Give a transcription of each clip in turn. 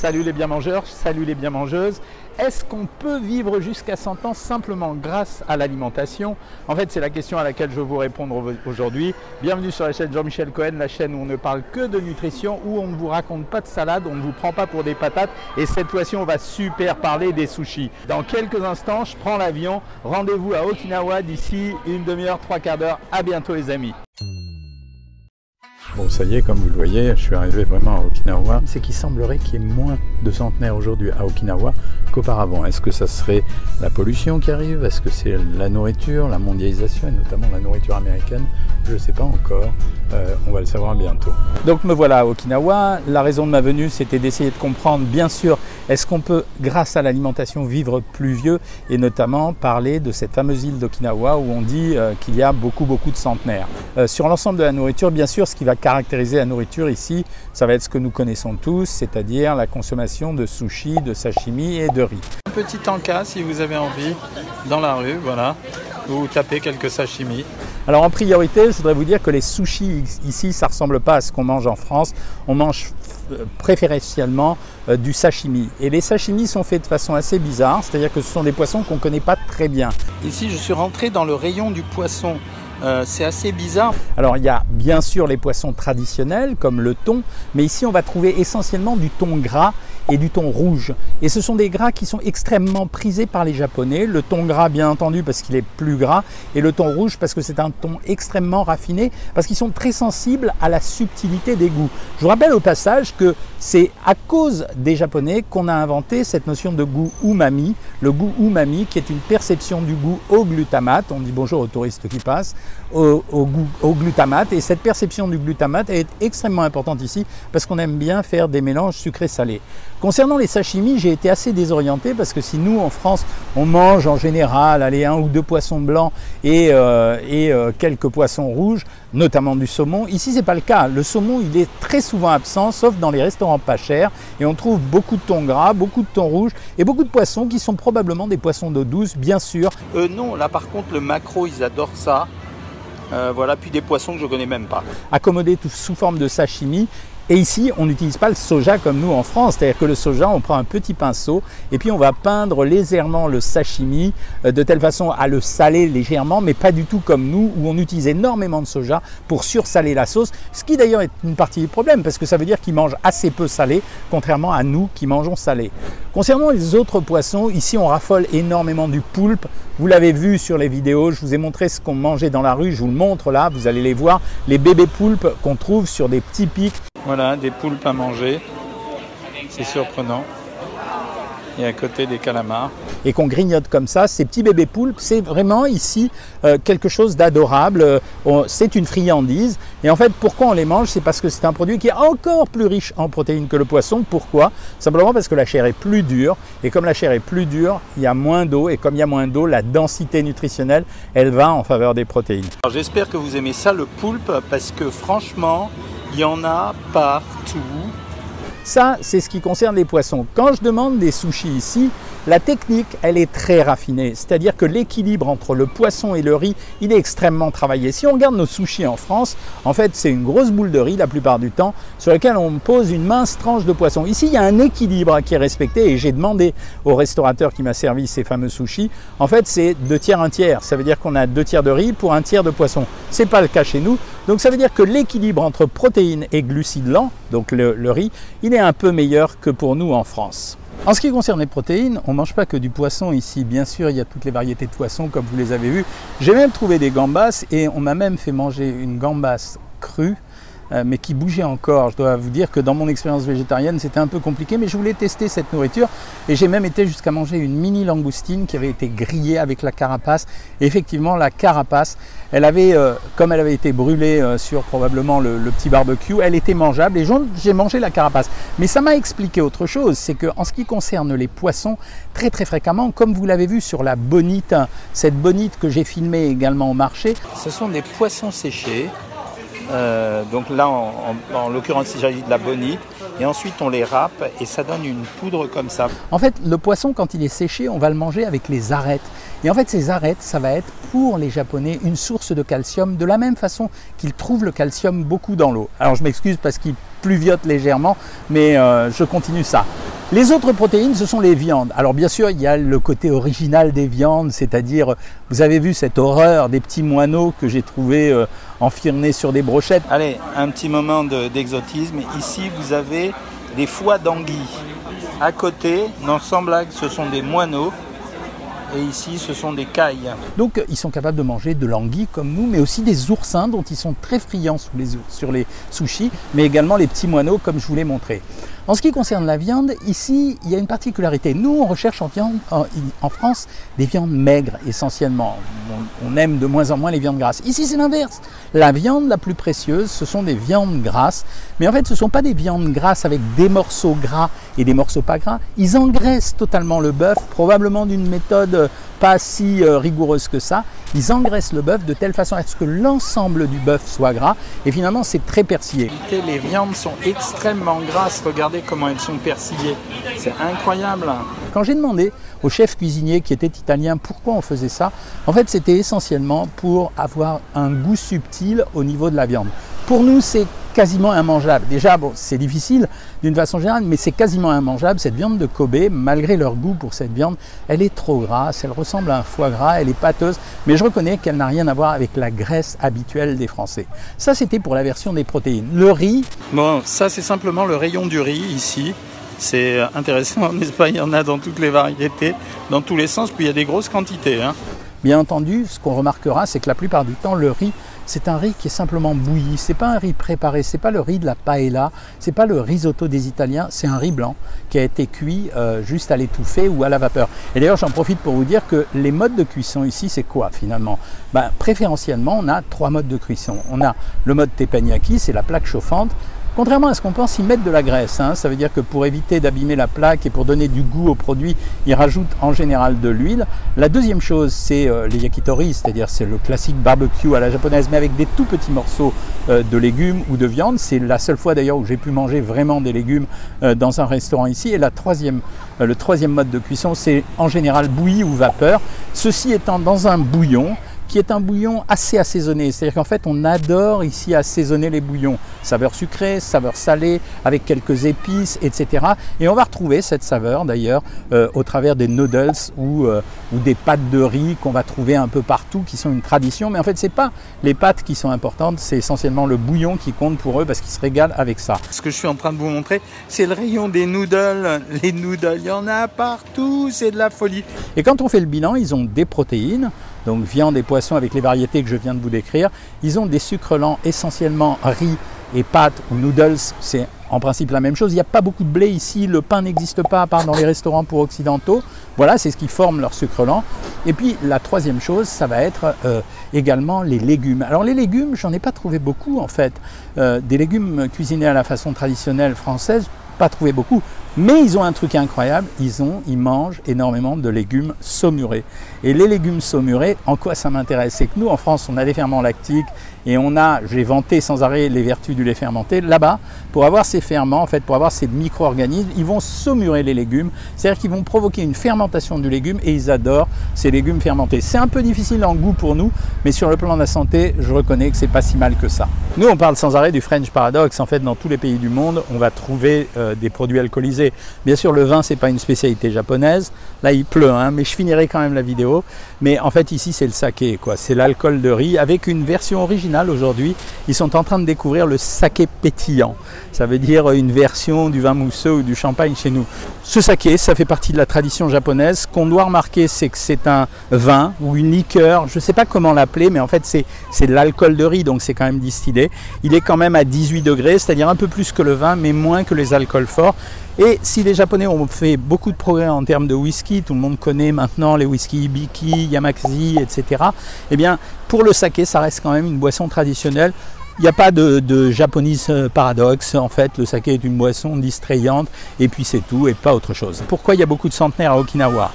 Salut les bien mangeurs, salut les bien mangeuses. Est-ce qu'on peut vivre jusqu'à 100 ans simplement grâce à l'alimentation? En fait, c'est la question à laquelle je veux vous répondre aujourd'hui. Bienvenue sur la chaîne Jean-Michel Cohen, la chaîne où on ne parle que de nutrition, où on ne vous raconte pas de salade, on ne vous prend pas pour des patates. Et cette fois-ci, on va super parler des sushis. Dans quelques instants, je prends l'avion. Rendez-vous à Okinawa d'ici une demi-heure, trois quarts d'heure. À bientôt les amis. Ça y est, comme vous le voyez, je suis arrivé vraiment à Okinawa. C'est qu'il semblerait qu'il y ait moins de centenaires aujourd'hui à Okinawa qu'auparavant. Est-ce que ça serait la pollution qui arrive? Est-ce que c'est la nourriture, la mondialisation, et notamment la nourriture américaine? Je ne sais pas encore. Euh, on va le savoir bientôt. Donc me voilà à Okinawa. La raison de ma venue, c'était d'essayer de comprendre, bien sûr, est-ce qu'on peut, grâce à l'alimentation, vivre plus vieux et notamment parler de cette fameuse île d'Okinawa où on dit euh, qu'il y a beaucoup, beaucoup de centenaires? Euh, sur l'ensemble de la nourriture, bien sûr, ce qui va caractériser la nourriture ici, ça va être ce que nous connaissons tous, c'est-à-dire la consommation de sushi, de sashimi et de riz. Un petit tanka si vous avez envie, dans la rue, voilà, vous tapez quelques sashimi. Alors en priorité, je voudrais vous dire que les sushis ici, ça ne ressemble pas à ce qu'on mange en France. On mange préférentiellement euh, du sashimi. Et les sashimi sont faits de façon assez bizarre, c'est-à-dire que ce sont des poissons qu'on ne connaît pas très bien. Ici, je suis rentré dans le rayon du poisson. Euh, c'est assez bizarre. Alors il y a bien sûr les poissons traditionnels comme le thon, mais ici on va trouver essentiellement du thon gras et du thon rouge. Et ce sont des gras qui sont extrêmement prisés par les Japonais. Le thon gras, bien entendu, parce qu'il est plus gras, et le thon rouge, parce que c'est un thon extrêmement raffiné, parce qu'ils sont très sensibles à la subtilité des goûts. Je vous rappelle au passage que c'est à cause des Japonais qu'on a inventé cette notion de goût umami, le goût umami qui est une perception du goût au glutamate. On dit bonjour aux touristes qui passent, au, glutamate. Et cette perception du glutamate est extrêmement importante ici parce qu'on aime bien faire des mélanges sucrés-salés. Concernant les sashimi, j'ai été assez désorienté parce que si nous en France on mange en général un ou deux poissons blancs et, euh, euh, quelques poissons rouges, notamment du saumon, ici c'est pas le cas. Le saumon il est très souvent absent sauf dans les restaurants pas chers et on trouve beaucoup de thon gras, beaucoup de thon rouge et beaucoup de poissons qui sont probablement des poissons d'eau douce bien sûr. Euh, non, là par contre le macro ils adorent ça. Euh, voilà, puis des poissons que je connais même pas. Accommodé sous forme de sashimi et ici, on n'utilise pas le soja comme nous en France, c'est-à-dire que le soja, on prend un petit pinceau et puis on va peindre légèrement le sashimi euh, de telle façon à le saler légèrement, mais pas du tout comme nous où on utilise énormément de soja pour sursaler la sauce, ce qui d'ailleurs est une partie du problème parce que ça veut dire qu'ils mangent assez peu salé, contrairement à nous qui mangeons salé. Concernant les autres poissons, ici on raffole énormément du poulpe. Vous l'avez vu sur les vidéos, je vous ai montré ce qu'on mangeait dans la rue, je vous le montre là, vous allez les voir, les bébés poulpes qu'on trouve sur des petits pics voilà, des poulpes à manger. C'est surprenant. Et à côté des calamars. Et qu'on grignote comme ça, ces petits bébés poulpes, c'est vraiment ici euh, quelque chose d'adorable. Euh, c'est une friandise. Et en fait, pourquoi on les mange? C'est parce que c'est un produit qui est encore plus riche en protéines que le poisson. Pourquoi? Simplement parce que la chair est plus dure. Et comme la chair est plus dure, il y a moins d'eau. Et comme il y a moins d'eau, la densité nutritionnelle, elle va en faveur des protéines. J'espère que vous aimez ça, le poulpe, parce que franchement, il y en a partout. Ça, c'est ce qui concerne les poissons. Quand je demande des sushis ici, la technique, elle est très raffinée. C'est-à-dire que l'équilibre entre le poisson et le riz, il est extrêmement travaillé. Si on regarde nos sushis en France, en fait, c'est une grosse boule de riz la plupart du temps sur laquelle on pose une mince tranche de poisson. Ici, il y a un équilibre qui est respecté et j'ai demandé au restaurateur qui m'a servi ces fameux sushis. En fait, c'est deux tiers, un tiers. Ça veut dire qu'on a deux tiers de riz pour un tiers de poisson. C'est pas le cas chez nous. Donc ça veut dire que l'équilibre entre protéines et glucides lents, donc le, le riz, il est un peu meilleur que pour nous en France. En ce qui concerne les protéines, on ne mange pas que du poisson ici. Bien sûr, il y a toutes les variétés de poissons comme vous les avez vus. J'ai même trouvé des gambas et on m'a même fait manger une gambasse crue mais qui bougeait encore. Je dois vous dire que dans mon expérience végétarienne, c'était un peu compliqué, mais je voulais tester cette nourriture et j'ai même été jusqu'à manger une mini langoustine qui avait été grillée avec la carapace. Effectivement, la carapace, elle avait, euh, comme elle avait été brûlée euh, sur probablement le, le, petit barbecue, elle était mangeable et j'ai mangé la carapace. Mais ça m'a expliqué autre chose, c'est que en ce qui concerne les poissons, très très fréquemment, comme vous l'avez vu sur la bonite, cette bonite que j'ai filmée également au marché, ce sont des poissons séchés euh, donc là, en, l'occurrence, il s'agit de la bonite. Et ensuite, on les râpe et ça donne une poudre comme ça. En fait, le poisson, quand il est séché, on va le manger avec les arêtes. Et en fait, ces arêtes, ça va être pour les Japonais une source de calcium, de la même façon qu'ils trouvent le calcium beaucoup dans l'eau. Alors, je m'excuse parce qu'il pluviote légèrement, mais euh, je continue ça. Les autres protéines, ce sont les viandes. Alors bien sûr, il y a le côté original des viandes, c'est-à-dire, vous avez vu cette horreur des petits moineaux que j'ai trouvé euh, sur des brochettes. Allez, un petit moment d'exotisme. Ici, vous avez des foies d'anguille. À côté, dans sans blague, ce sont des moineaux et ici ce sont des cailles. Donc ils sont capables de manger de l'anguille comme nous, mais aussi des oursins dont ils sont très friands sur les sushis, mais également les petits moineaux comme je vous l'ai montré. En ce qui concerne la viande, ici, il y a une particularité. Nous, on recherche en, France des viandes maigres essentiellement. On, aime de moins en moins les viandes grasses. Ici, c'est l'inverse. La viande la plus précieuse, ce sont des viandes grasses. Mais en fait, ce ne sont pas des viandes grasses avec des morceaux gras et des morceaux pas gras. Ils engraissent totalement le bœuf, probablement d'une méthode pas si euh, rigoureuse que ça. Ils engraissent le bœuf de telle façon à ce que l'ensemble du bœuf soit gras. Et finalement, c'est très persillé. Les viandes sont extrêmement grasses. Regardez comment elles sont persillées. C'est incroyable. Quand j'ai demandé au chef cuisinier qui était italien pourquoi on faisait ça, en fait, c'était essentiellement pour avoir un goût subtil au niveau de la viande. Pour nous, c'est quasiment immangeable. Déjà, bon, c'est difficile d'une façon générale, mais c'est quasiment immangeable. Cette viande de Kobe, malgré leur goût pour cette viande, elle est trop grasse, elle ressemble à un foie gras, elle est pâteuse, mais je reconnais qu'elle n'a rien à voir avec la graisse habituelle des Français. Ça, c'était pour la version des protéines. Le riz. Bon, ça, c'est simplement le rayon du riz ici. C'est intéressant, en Espagne, il y en a dans toutes les variétés, dans tous les sens, puis il y a des grosses quantités. Hein. Bien entendu, ce qu'on remarquera, c'est que la plupart du temps, le riz, c'est un riz qui est simplement bouilli. C'est pas un riz préparé, c'est pas le riz de la paella, c'est pas le risotto des Italiens, c'est un riz blanc qui a été cuit euh, juste à l'étouffer ou à la vapeur. Et d'ailleurs, j'en profite pour vous dire que les modes de cuisson ici, c'est quoi finalement? Ben, Préférentiellement, on a trois modes de cuisson. On a le mode teppanyaki, c'est la plaque chauffante. Contrairement à ce qu'on pense, ils mettent de la graisse. Hein. Ça veut dire que pour éviter d'abîmer la plaque et pour donner du goût au produit, ils rajoutent en général de l'huile. La deuxième chose, c'est euh, les yakitori, c'est-à-dire c'est le classique barbecue à la japonaise, mais avec des tout petits morceaux euh, de légumes ou de viande. C'est la seule fois d'ailleurs où j'ai pu manger vraiment des légumes euh, dans un restaurant ici. Et le troisième mode de cuisson, c'est en général bouilli ou vapeur. Ceci étant dans un bouillon qui est un bouillon assez assaisonné. C'est-à-dire qu'en fait, on adore ici assaisonner les bouillons. Saveur sucrée, saveur salée, avec quelques épices, etc. Et on va retrouver cette saveur d'ailleurs euh, au travers des noodles ou, euh, ou des pâtes de riz qu'on va trouver un peu partout, qui sont une tradition. Mais en fait, ce n'est pas les pâtes qui sont importantes, c'est essentiellement le bouillon qui compte pour eux parce qu'ils se régalent avec ça. Ce que je suis en train de vous montrer, c'est le rayon des noodles. Les noodles, il y en a partout, c'est de la folie. Et quand on fait le bilan, ils ont des protéines, donc viande et poisson avec les variétés que je viens de vous décrire. Ils ont des sucres lents essentiellement riz et pâtes ou noodles, c'est en principe la même chose. Il n'y a pas beaucoup de blé ici, le pain n'existe pas à part dans les restaurants pour occidentaux. Voilà, c'est ce qui forme leur sucre lent. Et puis la troisième chose, ça va être euh, également les légumes. Alors les légumes, j'en ai pas trouvé beaucoup en fait. Euh, des légumes cuisinés à la façon traditionnelle française, pas trouvé beaucoup. Mais ils ont un truc incroyable, ils, ont, ils mangent énormément de légumes saumurés. Et les légumes saumurés, en quoi ça m'intéresse? C'est que nous, en France, on a des ferments lactiques et on a, j'ai vanté sans arrêt les vertus du lait fermenté. Là-bas, pour avoir ces ferments, en fait, pour avoir ces micro-organismes, ils vont saumurer les légumes. C'est-à-dire qu'ils vont provoquer une fermentation du légume et ils adorent ces légumes fermentés. C'est un peu difficile en goût pour nous, mais sur le plan de la santé, je reconnais que c'est pas si mal que ça. Nous, on parle sans arrêt du French Paradox. En fait, dans tous les pays du monde, on va trouver euh, des produits alcoolisés Bien sûr, le vin, c'est pas une spécialité japonaise. Là, il pleut, hein, mais je finirai quand même la vidéo. Mais en fait, ici, c'est le saké, quoi. C'est l'alcool de riz avec une version originale aujourd'hui. Ils sont en train de découvrir le saké pétillant. Ça veut dire une version du vin mousseux ou du champagne chez nous. Ce saké, ça fait partie de la tradition japonaise. Ce qu'on doit remarquer, c'est que c'est un vin ou une liqueur. Je ne sais pas comment l'appeler, mais en fait, c'est de l'alcool de riz, donc c'est quand même distillé. Il est quand même à 18 degrés, c'est-à-dire un peu plus que le vin, mais moins que les alcools forts. Et si les Japonais ont fait beaucoup de progrès en termes de whisky, tout le monde connaît maintenant les whisky Ibiki, Yamakasi, etc. Eh bien, pour le saké, ça reste quand même une boisson traditionnelle. Il n'y a pas de, de euh, paradoxe. En fait, le saké est une boisson distrayante et puis c'est tout et pas autre chose. Pourquoi il y a beaucoup de centenaires à Okinawa?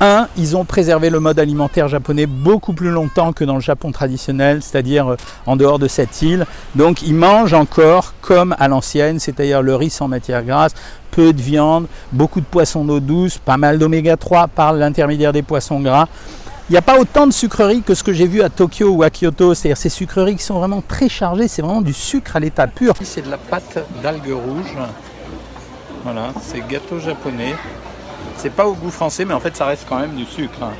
Un, ils ont préservé le mode alimentaire japonais beaucoup plus longtemps que dans le Japon traditionnel, c'est-à-dire euh, en dehors de cette île. Donc ils mangent encore comme à l'ancienne, c'est-à-dire le riz sans matière grasse, peu de viande, beaucoup de poissons d'eau douce, pas mal d'oméga 3 par l'intermédiaire des poissons gras. Il n'y a pas autant de sucreries que ce que j'ai vu à Tokyo ou à Kyoto, c'est-à-dire ces sucreries qui sont vraiment très chargées, c'est vraiment du sucre à l'état pur. C'est de la pâte d'algues rouges Voilà, c'est gâteau japonais. C'est pas au goût français, mais en fait, ça reste quand même du sucre. hein.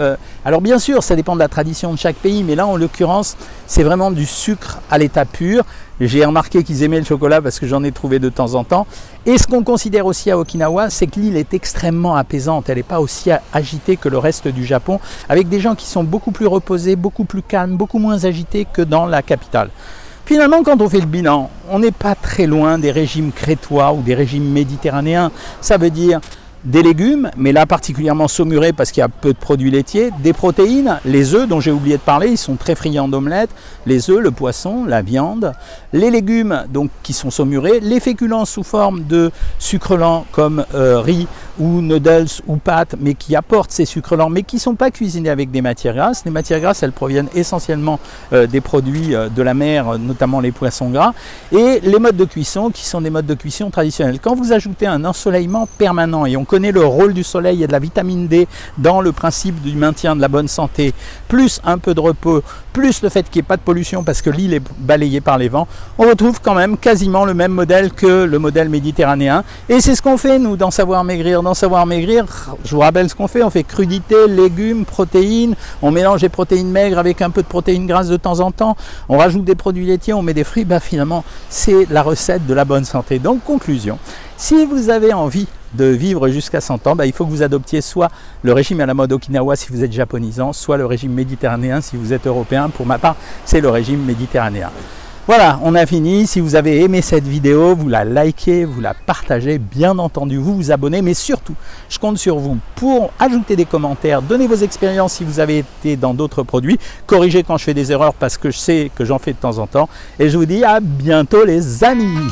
Euh, alors bien sûr, ça dépend de la tradition de chaque pays, mais là en l'occurrence, c'est vraiment du sucre à l'état pur. J'ai remarqué qu'ils aimaient le chocolat parce que j'en ai trouvé de temps en temps. Et ce qu'on considère aussi à Okinawa, c'est que l'île est extrêmement apaisante. Elle n'est pas aussi agitée que le reste du Japon, avec des gens qui sont beaucoup plus reposés, beaucoup plus calmes, beaucoup moins agités que dans la capitale. Finalement, quand on fait le bilan, on n'est pas très loin des régimes crétois ou des régimes méditerranéens. Ça veut dire des légumes, mais là particulièrement saumurés parce qu'il y a peu de produits laitiers, des protéines, les œufs dont j'ai oublié de parler, ils sont très friands d'omelette, les œufs, le poisson, la viande, les légumes donc qui sont saumurés, les féculents sous forme de sucre lent comme euh, riz ou noodles ou pâtes, mais qui apportent ces sucres lents, mais qui ne sont pas cuisinés avec des matières grasses. Les matières grasses, elles proviennent essentiellement euh, des produits euh, de la mer, notamment les poissons gras, et les modes de cuisson qui sont des modes de cuisson traditionnels. Quand vous ajoutez un ensoleillement permanent, et on connaît le rôle du soleil et de la vitamine D dans le principe du maintien de la bonne santé, plus un peu de repos, plus le fait qu'il n'y ait pas de pollution parce que l'île est balayée par les vents, on retrouve quand même quasiment le même modèle que le modèle méditerranéen. Et c'est ce qu'on fait, nous, dans Savoir Maigrir. Dans Savoir Maigrir, je vous rappelle ce qu'on fait, on fait crudité, légumes, protéines, on mélange les protéines maigres avec un peu de protéines grasses de temps en temps, on rajoute des produits laitiers, on met des fruits, bah finalement, c'est la recette de la bonne santé. Donc, conclusion, si vous avez envie de vivre jusqu'à 100 ans, bah, il faut que vous adoptiez soit le régime à la mode Okinawa si vous êtes japonisant, soit le régime méditerranéen si vous êtes européen. Pour ma part, c'est le régime méditerranéen. Voilà, on a fini. Si vous avez aimé cette vidéo, vous la likez, vous la partagez, bien entendu, vous vous abonnez, mais surtout, je compte sur vous pour ajouter des commentaires, donner vos expériences si vous avez été dans d'autres produits, corriger quand je fais des erreurs parce que je sais que j'en fais de temps en temps. Et je vous dis à bientôt les amis